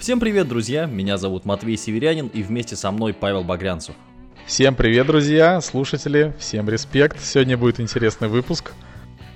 Всем привет, друзья! Меня зовут Матвей Северянин и вместе со мной Павел Багрянцев. Всем привет, друзья, слушатели, всем респект. Сегодня будет интересный выпуск.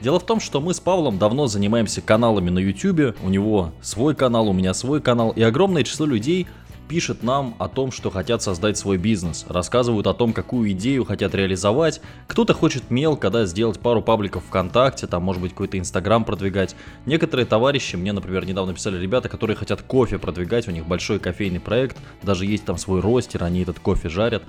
Дело в том, что мы с Павлом давно занимаемся каналами на YouTube. У него свой канал, у меня свой канал. И огромное число людей пишет нам о том, что хотят создать свой бизнес, рассказывают о том, какую идею хотят реализовать. Кто-то хочет мелко, да, сделать пару пабликов ВКонтакте, там, может быть, какой-то Инстаграм продвигать. Некоторые товарищи, мне, например, недавно писали ребята, которые хотят кофе продвигать, у них большой кофейный проект, даже есть там свой ростер, они этот кофе жарят.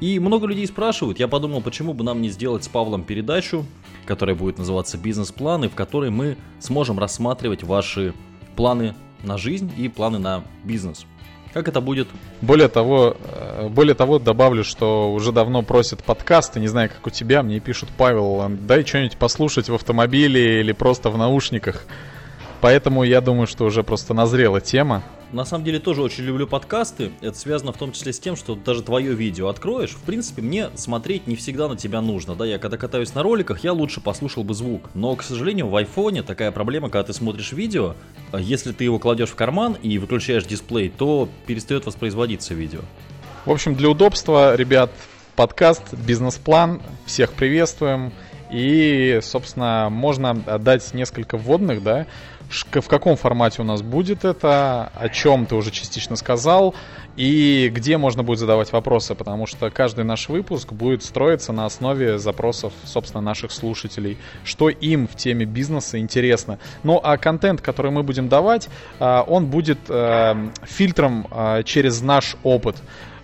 И много людей спрашивают, я подумал, почему бы нам не сделать с Павлом передачу, которая будет называться «Бизнес-план», и в которой мы сможем рассматривать ваши планы на жизнь и планы на бизнес. Как это будет? Более того, э, более того, добавлю, что уже давно просят подкасты, не знаю, как у тебя, мне пишут, Павел, дай что-нибудь послушать в автомобиле или просто в наушниках. Поэтому я думаю, что уже просто назрела тема. На самом деле тоже очень люблю подкасты. Это связано в том числе с тем, что даже твое видео откроешь. В принципе, мне смотреть не всегда на тебя нужно. Да, я когда катаюсь на роликах, я лучше послушал бы звук. Но, к сожалению, в айфоне такая проблема, когда ты смотришь видео, а если ты его кладешь в карман и выключаешь дисплей, то перестает воспроизводиться видео. В общем, для удобства, ребят, подкаст, бизнес-план. Всех приветствуем. И, собственно, можно дать несколько вводных, да, в каком формате у нас будет это, о чем ты уже частично сказал, и где можно будет задавать вопросы, потому что каждый наш выпуск будет строиться на основе запросов, собственно, наших слушателей, что им в теме бизнеса интересно. Ну, а контент, который мы будем давать, а, он будет э, фильтром а, через наш опыт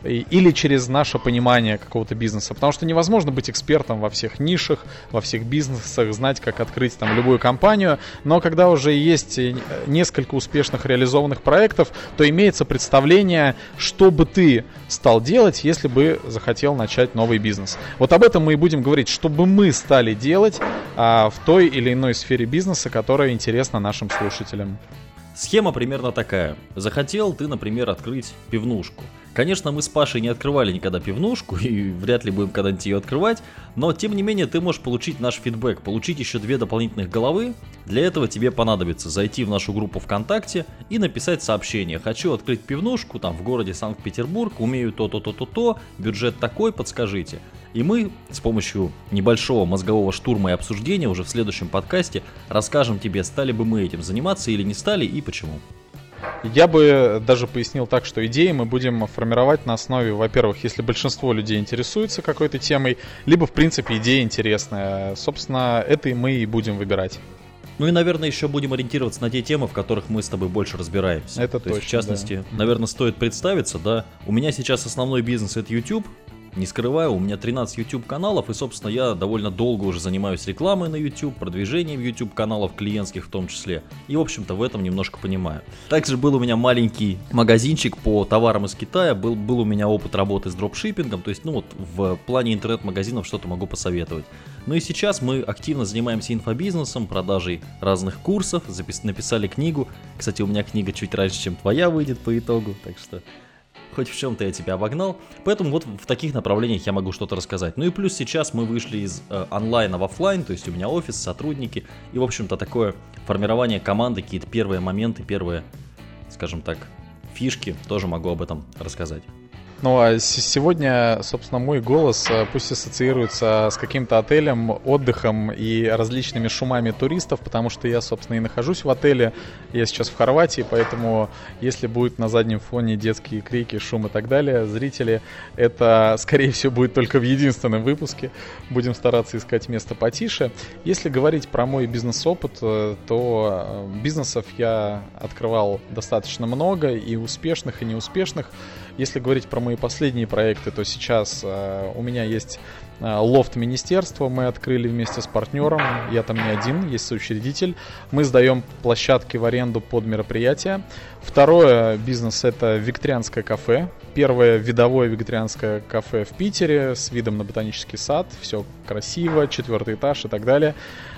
или через наше понимание какого-то бизнеса. Потому что невозможно быть экспертом во всех нишах, во всех бизнесах, знать, как открыть там любую компанию. Но когда уже есть э, несколько успешных реализованных проектов, то имеется представление, что бы ты стал делать, если бы захотел начать новый бизнес. Вот об этом мы и будем говорить, что бы мы стали делать а, в той или иной сфере бизнеса, которая интересна нашим слушателям. Схема примерно такая. Захотел ты, например, открыть пивнушку. Конечно, мы с Пашей не открывали никогда пивнушку и вряд ли будем когда-нибудь ее открывать, но тем не менее ты можешь получить наш фидбэк, получить еще две дополнительных головы. Для этого тебе понадобится зайти в нашу группу ВКонтакте и написать сообщение. Хочу открыть пивнушку там в городе Санкт-Петербург, умею то-то, то-то, то, бюджет такой, подскажите. И мы с помощью небольшого мозгового штурма и обсуждения уже в следующем подкасте расскажем тебе, стали бы мы этим заниматься или не стали и почему. Я бы даже пояснил так, что идеи мы будем формировать на основе, во-первых, если большинство людей интересуется какой-то темой, либо, в принципе, идея интересная. Собственно, это и мы и будем выбирать. Ну и, наверное, еще будем ориентироваться на те темы, в которых мы с тобой больше разбираемся. Это То точно, есть, в частности, да. наверное, стоит представиться, да. У меня сейчас основной бизнес это YouTube, не скрываю, у меня 13 YouTube каналов, и, собственно, я довольно долго уже занимаюсь рекламой на YouTube, продвижением YouTube каналов клиентских в том числе. И, в общем-то, в этом немножко понимаю. Также был у меня маленький магазинчик по товарам из Китая, был, был у меня опыт работы с дропшиппингом, то есть, ну вот, в плане интернет-магазинов что-то могу посоветовать. Ну и сейчас мы активно занимаемся инфобизнесом, продажей разных курсов, запис- написали книгу. Кстати, у меня книга чуть раньше, чем твоя выйдет по итогу, так что хоть в чем-то я тебя обогнал. Поэтому вот в таких направлениях я могу что-то рассказать. Ну и плюс сейчас мы вышли из э, онлайна в офлайн, то есть у меня офис, сотрудники и, в общем-то, такое формирование команды, какие-то первые моменты, первые, скажем так, фишки, тоже могу об этом рассказать. Ну а сегодня, собственно, мой голос э, пусть ассоциируется с каким-то отелем, отдыхом и различными шумами туристов, потому что я, собственно, и нахожусь в отеле. Я сейчас в Хорватии, поэтому если будет на заднем фоне детские крики, шум и так далее, зрители, это, скорее всего, будет только в единственном выпуске. Будем стараться искать место потише. Если говорить про мой бизнес-опыт, э, то э, бизнесов я открывал достаточно много, и успешных, и неуспешных. Если говорить про мои последние проекты, то сейчас э, у меня есть э, лофт министерства, мы открыли вместе с партнером, я там не один, есть соучредитель. Мы сдаем площадки в аренду под мероприятия. Второе бизнес это вегетарианское кафе. Первое видовое вегетарианское кафе в Питере с видом на ботанический сад. Все красиво, четвертый этаж и так далее.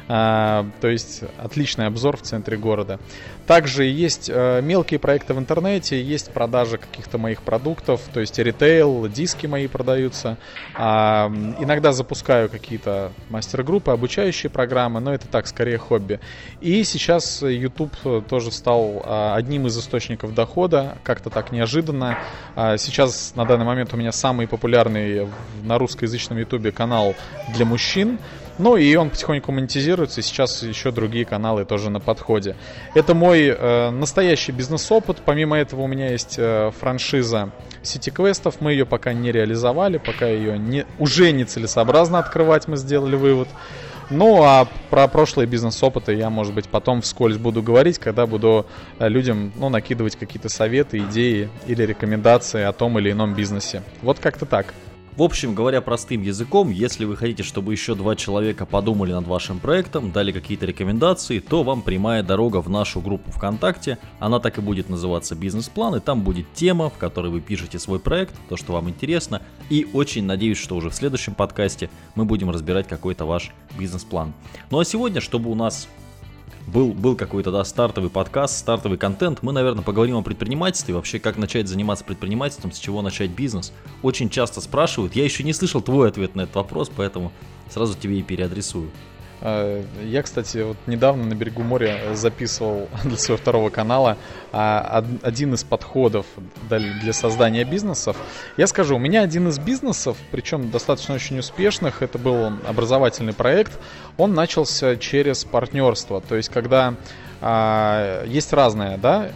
А, то есть отличный обзор в центре города. Также есть э, мелкие проекты в интернете, есть продажа каких-то моих продуктов, то есть ритейл, диски мои продаются. А, иногда запускаю какие-то мастер-группы, обучающие программы, но это так, скорее хобби. И сейчас YouTube тоже стал а, одним из источников дохода, как-то так неожиданно. Сейчас на данный момент у меня самый популярный на русскоязычном YouTube канал для мужчин. Ну и он потихоньку монетизируется, и сейчас еще другие каналы тоже на подходе. Это мой э, настоящий бизнес-опыт. Помимо этого у меня есть э, франшиза сети квестов. Мы ее пока не реализовали, пока ее не, уже нецелесообразно открывать, мы сделали вывод. Ну, а про прошлые бизнес-опыты я, может быть, потом вскользь буду говорить, когда буду э, людям, ну, накидывать какие-то советы, идеи или рекомендации о том или ином бизнесе. Вот как-то так. В общем, говоря простым языком, если вы хотите, чтобы еще два человека подумали над вашим проектом, дали какие-то рекомендации, то вам прямая дорога в нашу группу ВКонтакте. Она так и будет называться «Бизнес-план», и там будет тема, в которой вы пишете свой проект, то, что вам интересно. И очень надеюсь, что уже в следующем подкасте мы будем разбирать какой-то ваш бизнес-план. Ну а сегодня, чтобы у нас был, был какой-то да, стартовый подкаст, стартовый контент. Мы, наверное, поговорим о предпринимательстве, вообще как начать заниматься предпринимательством, с чего начать бизнес. Очень часто спрашивают, я еще не слышал твой ответ на этот вопрос, поэтому сразу тебе и переадресую. А, я, кстати, вот недавно на берегу моря записывал для своего второго канала а, один из подходов для создания бизнесов. Я скажу, у меня один из бизнесов, причем достаточно очень успешных, это был образовательный проект, он начался через партнерство. То есть, когда а, есть разное, да,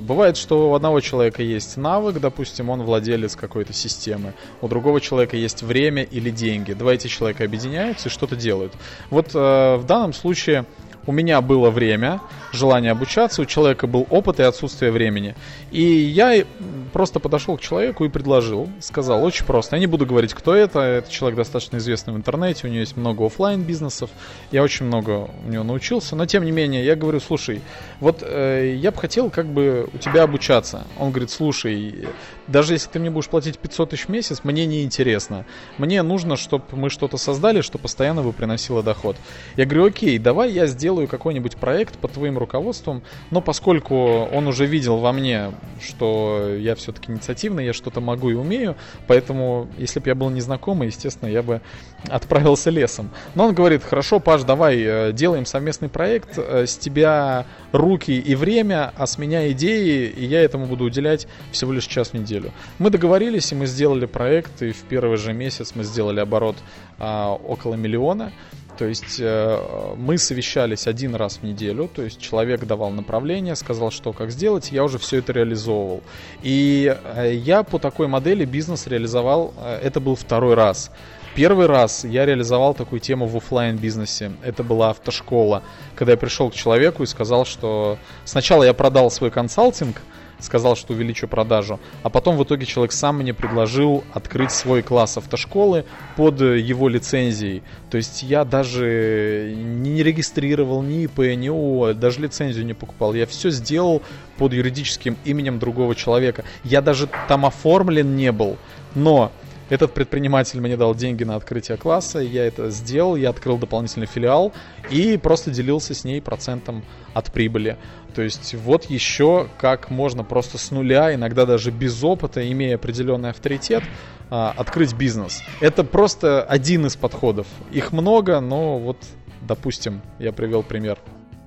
бывает, что у одного человека есть навык, допустим, он владелец какой-то системы, у другого человека есть время или деньги. Два эти человека объединяются и что-то делают. Вот э, в данном случае у меня было время, желание обучаться, у человека был опыт и отсутствие времени. И я просто подошел к человеку и предложил, сказал, очень просто, я не буду говорить, кто это, это человек достаточно известный в интернете, у него есть много офлайн бизнесов, я очень много у него научился, но тем не менее, я говорю, слушай, вот э, я бы хотел как бы у тебя обучаться. Он говорит, слушай, даже если ты мне будешь платить 500 тысяч в месяц, мне не интересно. Мне нужно, чтобы мы что-то создали, что постоянно бы приносило доход. Я говорю, окей, давай я сделаю какой-нибудь проект под твоим руководством, но поскольку он уже видел во мне, что я все-таки инициативный, я что-то могу и умею, поэтому, если бы я был незнакомый, естественно, я бы отправился лесом. Но он говорит, хорошо, Паш, давай э, делаем совместный проект, э, с тебя руки и время, а с меня идеи, и я этому буду уделять всего лишь час в неделю. Мы договорились, и мы сделали проект, и в первый же месяц мы сделали оборот а, около миллиона. То есть э, мы совещались один раз в неделю, то есть человек давал направление, сказал, что как сделать, я уже все это реализовывал. И э, я по такой модели бизнес реализовал, э, это был второй раз. Первый раз я реализовал такую тему в офлайн бизнесе. Это была автошкола, когда я пришел к человеку и сказал, что сначала я продал свой консалтинг, сказал, что увеличу продажу. А потом в итоге человек сам мне предложил открыть свой класс автошколы под его лицензией. То есть я даже не регистрировал ни ИП, ни ООО, даже лицензию не покупал. Я все сделал под юридическим именем другого человека. Я даже там оформлен не был. Но этот предприниматель мне дал деньги на открытие класса, я это сделал, я открыл дополнительный филиал и просто делился с ней процентом от прибыли. То есть вот еще как можно просто с нуля, иногда даже без опыта, имея определенный авторитет, а, открыть бизнес. Это просто один из подходов. Их много, но вот, допустим, я привел пример.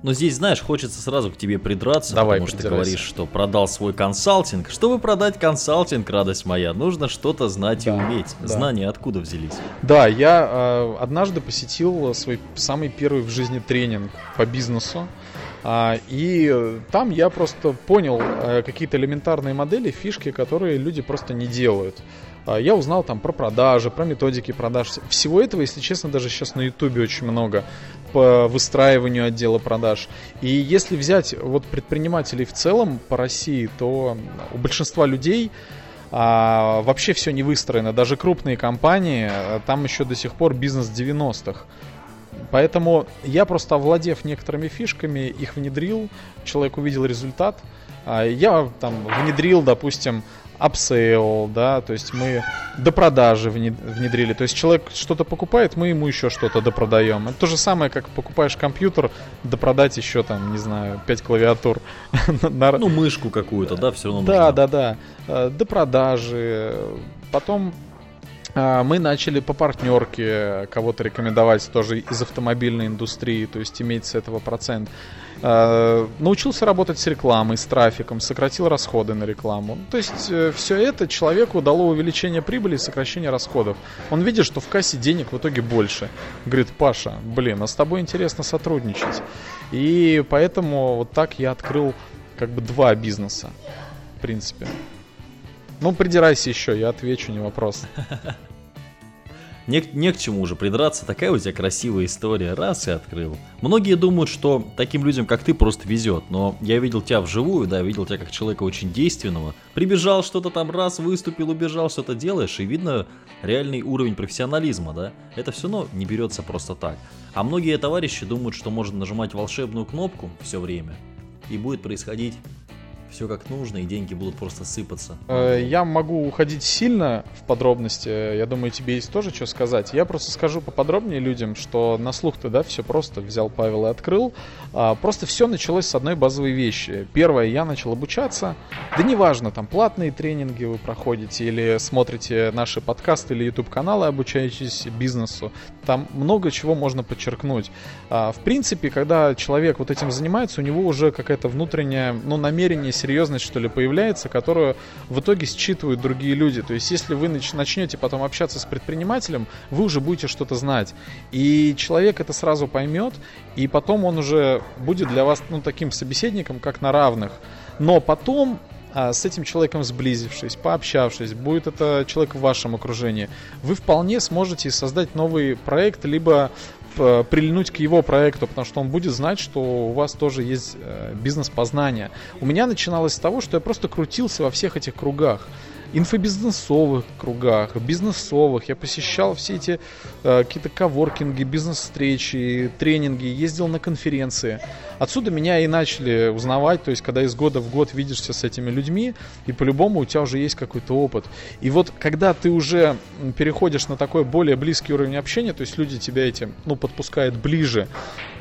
Но здесь, знаешь, хочется сразу к тебе придраться, Давай, потому что ты говоришь, что продал свой консалтинг. Чтобы продать консалтинг, радость моя, нужно что-то знать да, и уметь. Да. Знания откуда взялись? Да, я э, однажды посетил свой самый первый в жизни тренинг по бизнесу. А, и там я просто понял э, какие-то элементарные модели, фишки, которые люди просто не делают. А, я узнал там про продажи, про методики продаж. Всего этого, если честно, даже сейчас на ютубе очень много по выстраиванию отдела продаж. И если взять вот предпринимателей в целом по России, то у большинства людей а, вообще все не выстроено. Даже крупные компании, а, там еще до сих пор бизнес 90-х. Поэтому я просто овладев некоторыми фишками, их внедрил, человек увидел результат. А, я там внедрил, допустим, upsale, да, то есть мы до продажи внедрили. То есть человек что-то покупает, мы ему еще что-то допродаем. Это то же самое, как покупаешь компьютер, допродать еще там, не знаю, 5 клавиатур. Ну, мышку какую-то, да, все равно Да, да, да. Э, до продажи. Потом а, мы начали по партнерке кого-то рекомендовать тоже из автомобильной индустрии, то есть иметь с этого процент. А, научился работать с рекламой, с трафиком, сократил расходы на рекламу. То есть э, все это человеку дало увеличение прибыли и сокращение расходов. Он видит, что в кассе денег в итоге больше. Говорит, Паша, блин, а с тобой интересно сотрудничать. И поэтому вот так я открыл как бы два бизнеса, в принципе. Ну, придирайся еще, я отвечу, не вопрос. Не, не к чему уже придраться, такая у тебя красивая история, раз и открыл. Многие думают, что таким людям, как ты, просто везет, но я видел тебя вживую, да, видел тебя как человека очень действенного. Прибежал что-то там раз, выступил, убежал, что-то делаешь, и видно реальный уровень профессионализма, да. Это все равно не берется просто так. А многие товарищи думают, что можно нажимать волшебную кнопку все время, и будет происходить все как нужно, и деньги будут просто сыпаться. Э, я могу уходить сильно в подробности. Я думаю, тебе есть тоже что сказать. Я просто скажу поподробнее людям, что на слух-то, да, все просто. Взял Павел и открыл. А, просто все началось с одной базовой вещи. Первое, я начал обучаться. Да неважно, там платные тренинги вы проходите или смотрите наши подкасты или YouTube каналы, обучаетесь бизнесу. Там много чего можно подчеркнуть. А, в принципе, когда человек вот этим занимается, у него уже какая-то внутренняя, ну, намерение серьезность, что ли, появляется, которую в итоге считывают другие люди. То есть, если вы начнете потом общаться с предпринимателем, вы уже будете что-то знать. И человек это сразу поймет, и потом он уже будет для вас, ну, таким собеседником, как на равных. Но потом а с этим человеком сблизившись, пообщавшись, будет это человек в вашем окружении, вы вполне сможете создать новый проект, либо прильнуть к его проекту, потому что он будет знать, что у вас тоже есть э, бизнес-познание. У меня начиналось с того, что я просто крутился во всех этих кругах инфобизнесовых кругах, бизнесовых. Я посещал все эти э, какие-то коворкинги, бизнес-встречи, тренинги, ездил на конференции. Отсюда меня и начали узнавать, то есть когда из года в год видишься с этими людьми, и по-любому у тебя уже есть какой-то опыт. И вот когда ты уже переходишь на такой более близкий уровень общения, то есть люди тебя этим, ну, подпускают ближе,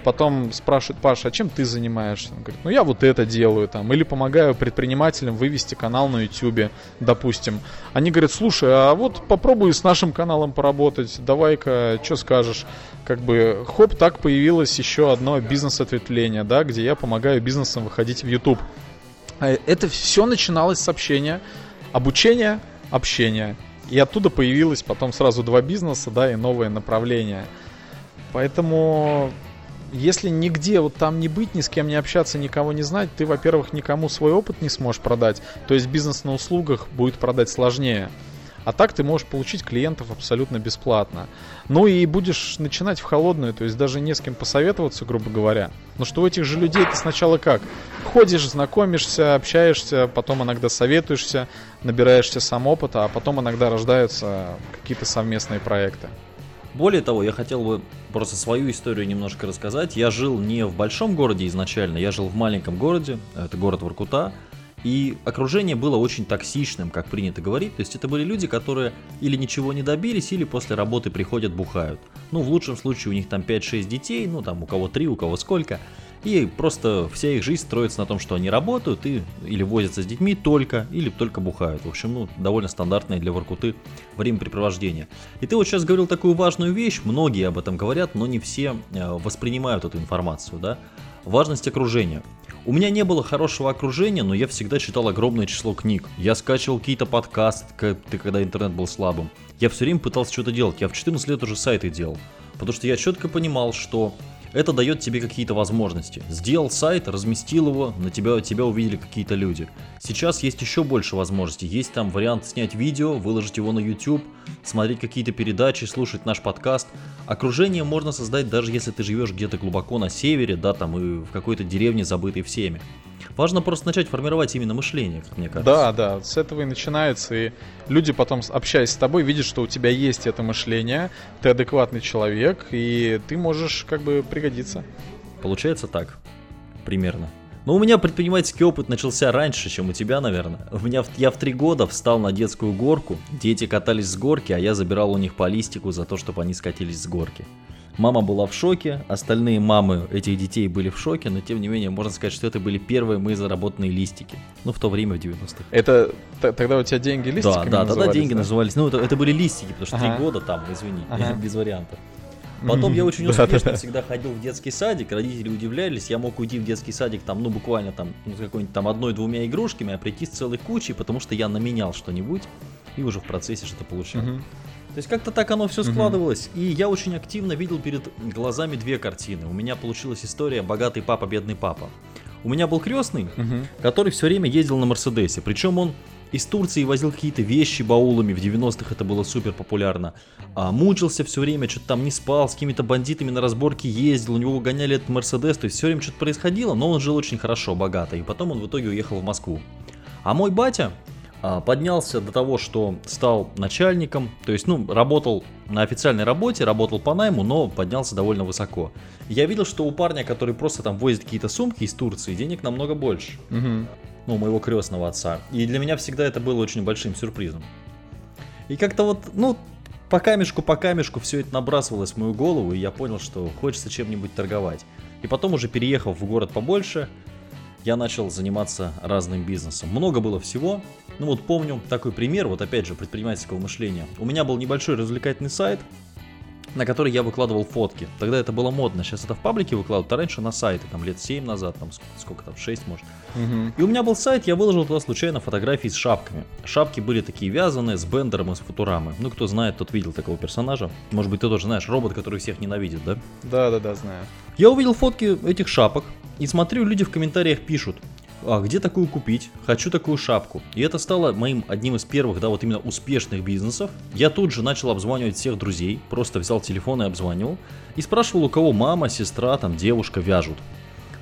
потом спрашивают, Паша, а чем ты занимаешься? Он говорит, ну я вот это делаю там, или помогаю предпринимателям вывести канал на YouTube, допустим. Они говорят, слушай, а вот попробуй с нашим каналом поработать, давай-ка, что скажешь? Как бы, хоп, так появилось еще одно бизнес-ответвление, да, где я помогаю бизнесам выходить в YouTube. А это все начиналось с общения, обучения, общения. И оттуда появилось потом сразу два бизнеса, да, и новое направление. Поэтому если нигде вот там не быть, ни с кем не общаться, никого не знать, ты, во-первых, никому свой опыт не сможешь продать. То есть бизнес на услугах будет продать сложнее. А так ты можешь получить клиентов абсолютно бесплатно. Ну и будешь начинать в холодную, то есть даже не с кем посоветоваться, грубо говоря. Но что у этих же людей ты сначала как? Ходишь, знакомишься, общаешься, потом иногда советуешься, набираешься сам опыта, а потом иногда рождаются какие-то совместные проекты. Более того, я хотел бы просто свою историю немножко рассказать. Я жил не в большом городе изначально, я жил в маленьком городе, это город Воркута, и окружение было очень токсичным, как принято говорить. То есть это были люди, которые или ничего не добились, или после работы приходят, бухают. Ну, в лучшем случае у них там 5-6 детей, ну там у кого 3, у кого сколько. И просто вся их жизнь строится на том, что они работают и или возятся с детьми только, или только бухают. В общем, ну, довольно стандартное для Воркуты времяпрепровождение. И ты вот сейчас говорил такую важную вещь, многие об этом говорят, но не все э, воспринимают эту информацию, да? Важность окружения. У меня не было хорошего окружения, но я всегда читал огромное число книг. Я скачивал какие-то подкасты, когда интернет был слабым. Я все время пытался что-то делать. Я в 14 лет уже сайты делал. Потому что я четко понимал, что это дает тебе какие-то возможности. Сделал сайт, разместил его, на тебя, тебя увидели какие-то люди. Сейчас есть еще больше возможностей. Есть там вариант снять видео, выложить его на YouTube, смотреть какие-то передачи, слушать наш подкаст. Окружение можно создать даже если ты живешь где-то глубоко на севере, да, там и в какой-то деревне, забытой всеми. Важно просто начать формировать именно мышление, как мне кажется. Да, да, с этого и начинается. И люди потом, общаясь с тобой, видят, что у тебя есть это мышление, ты адекватный человек, и ты можешь как бы пригодиться. Получается так, примерно. Но у меня предпринимательский опыт начался раньше, чем у тебя, наверное. У меня, я в три года встал на детскую горку, дети катались с горки, а я забирал у них по листику за то, чтобы они скатились с горки. Мама была в шоке, остальные мамы этих детей были в шоке, но тем не менее можно сказать, что это были первые мои заработанные листики. Ну, в то время, в 90-х. Это тогда у тебя деньги листиками Да, да, тогда деньги да? назывались. Ну, это, это были листики, потому что три ага. года там, извини, ага. без вариантов. Потом я очень успешно всегда ходил в детский садик, родители удивлялись, я мог уйти в детский садик там, ну, буквально там, ну, какой-нибудь там одной-двумя игрушками, а прийти с целой кучей, потому что я наменял что-нибудь и уже в процессе что-то получал. То есть как-то так оно все складывалось. И я очень активно видел перед глазами две картины. У меня получилась история «Богатый папа, бедный папа». У меня был крестный, который все время ездил на Мерседесе. Причем он из Турции возил какие-то вещи баулами, в 90-х это было супер популярно. А, мучился все время, что-то там не спал, с какими-то бандитами на разборки ездил, у него гоняли этот Мерседес, то есть все время что-то происходило, но он жил очень хорошо, богато, и потом он в итоге уехал в Москву. А мой батя, а, поднялся до того, что стал начальником, то есть, ну, работал на официальной работе, работал по найму, но поднялся довольно высоко. Я видел, что у парня, который просто там возит какие-то сумки из Турции, денег намного больше. Угу. Ну, моего крестного отца. И для меня всегда это было очень большим сюрпризом. И как-то вот, ну, по камешку, по камешку все это набрасывалось в мою голову, и я понял, что хочется чем-нибудь торговать. И потом уже переехав в город побольше, я начал заниматься разным бизнесом. Много было всего. Ну вот помню такой пример, вот опять же, предпринимательского мышления. У меня был небольшой развлекательный сайт, на который я выкладывал фотки. Тогда это было модно. Сейчас это в паблике выкладывают, а раньше на сайты, там лет 7 назад, там сколько там, 6 может. Угу. И у меня был сайт, я выложил туда случайно фотографии с шапками. Шапки были такие вязаные, с Бендером из Футурамы. Ну, кто знает, тот видел такого персонажа. Может быть, ты тоже знаешь, робот, который всех ненавидит, да? Да, да, да, знаю. Я увидел фотки этих шапок, и смотрю, люди в комментариях пишут, а где такую купить? Хочу такую шапку. И это стало моим одним из первых, да, вот именно успешных бизнесов. Я тут же начал обзванивать всех друзей, просто взял телефон и обзванивал. И спрашивал, у кого мама, сестра, там, девушка вяжут.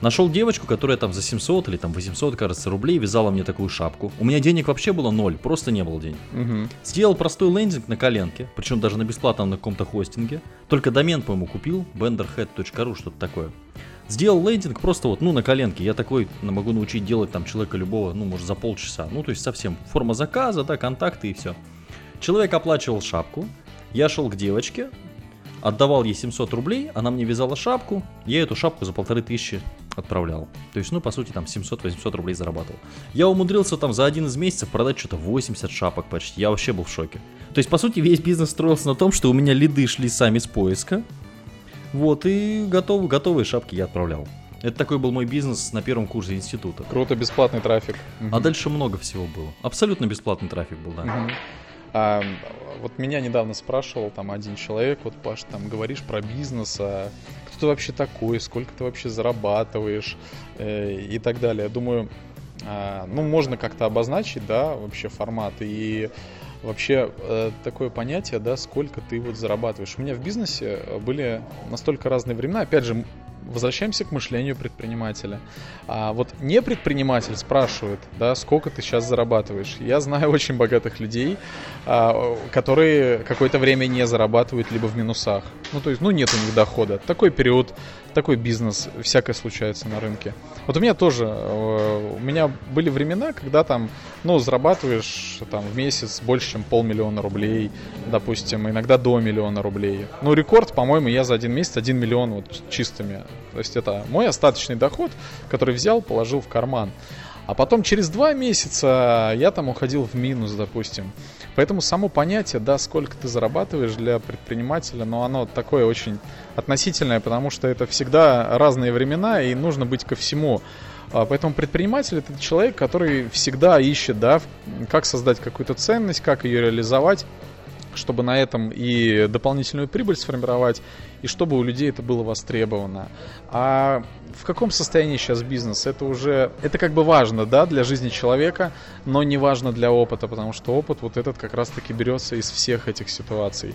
Нашел девочку, которая там за 700 или там 800, кажется, рублей вязала мне такую шапку. У меня денег вообще было ноль, просто не было денег. Угу. Сделал простой лендинг на коленке, причем даже на бесплатном на каком-то хостинге. Только домен, по-моему, купил, benderhead.ru, что-то такое. Сделал лендинг просто вот, ну, на коленке. Я такой могу научить делать там человека любого, ну, может, за полчаса. Ну, то есть совсем форма заказа, да, контакты и все. Человек оплачивал шапку. Я шел к девочке, отдавал ей 700 рублей, она мне вязала шапку, я эту шапку за полторы тысячи отправлял. То есть, ну, по сути, там 700-800 рублей зарабатывал. Я умудрился там за один из месяцев продать что-то 80 шапок почти. Я вообще был в шоке. То есть, по сути, весь бизнес строился на том, что у меня лиды шли сами с поиска. Вот, и готовы, готовые шапки я отправлял. Это такой был мой бизнес на первом курсе института. Круто, бесплатный трафик. А дальше много всего было. Абсолютно бесплатный трафик был, да. Угу. А, вот меня недавно спрашивал там один человек, вот Паш, там говоришь про бизнес, а кто ты вообще такой, сколько ты вообще зарабатываешь э, и так далее. Я думаю, э, ну можно как-то обозначить, да, вообще формат и вообще э, такое понятие, да, сколько ты вот зарабатываешь. У меня в бизнесе были настолько разные времена. Опять же, возвращаемся к мышлению предпринимателя. А вот не предприниматель спрашивает, да, сколько ты сейчас зарабатываешь. Я знаю очень богатых людей, а, которые какое-то время не зарабатывают, либо в минусах. Ну, то есть, ну, нет у них дохода. Такой период, такой бизнес, всякое случается на рынке. Вот у меня тоже, э, у меня были времена, когда там, ну, зарабатываешь там в месяц больше, чем полмиллиона рублей, допустим, иногда до миллиона рублей. Ну, рекорд, по-моему, я за один месяц 1 миллион вот чистыми то есть это мой остаточный доход, который взял, положил в карман. А потом через два месяца я там уходил в минус, допустим. Поэтому само понятие, да, сколько ты зарабатываешь для предпринимателя, но оно такое очень относительное, потому что это всегда разные времена и нужно быть ко всему. А, поэтому предприниматель это человек, который всегда ищет, да, как создать какую-то ценность, как ее реализовать чтобы на этом и дополнительную прибыль сформировать, и чтобы у людей это было востребовано. А в каком состоянии сейчас бизнес? Это уже, это как бы важно, да, для жизни человека, но не важно для опыта, потому что опыт вот этот как раз-таки берется из всех этих ситуаций.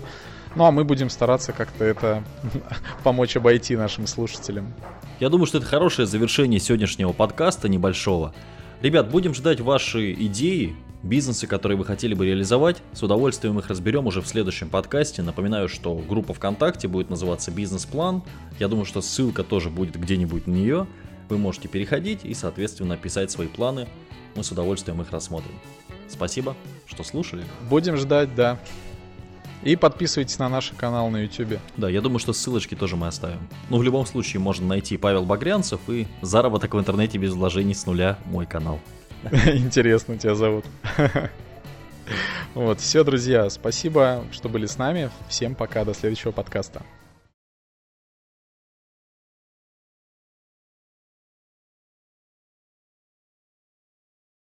Ну а мы будем стараться как-то это помочь обойти нашим слушателям. Я думаю, что это хорошее завершение сегодняшнего подкаста небольшого. Ребят, будем ждать ваши идеи, Бизнесы, которые вы хотели бы реализовать, с удовольствием их разберем уже в следующем подкасте. Напоминаю, что группа ВКонтакте будет называться «Бизнес-план». Я думаю, что ссылка тоже будет где-нибудь на нее. вы можете переходить и, соответственно, писать свои планы. Мы с удовольствием их рассмотрим. Спасибо, что слушали. Будем ждать, да. И подписывайтесь на наш канал на YouTube. Да, я думаю, что ссылочки тоже мы оставим. Ну, в любом случае, можно найти Павел Багрянцев и заработок в интернете без вложений с нуля мой канал. Интересно тебя зовут. Вот, все, друзья, спасибо, что были с нами. Всем пока, до следующего подкаста.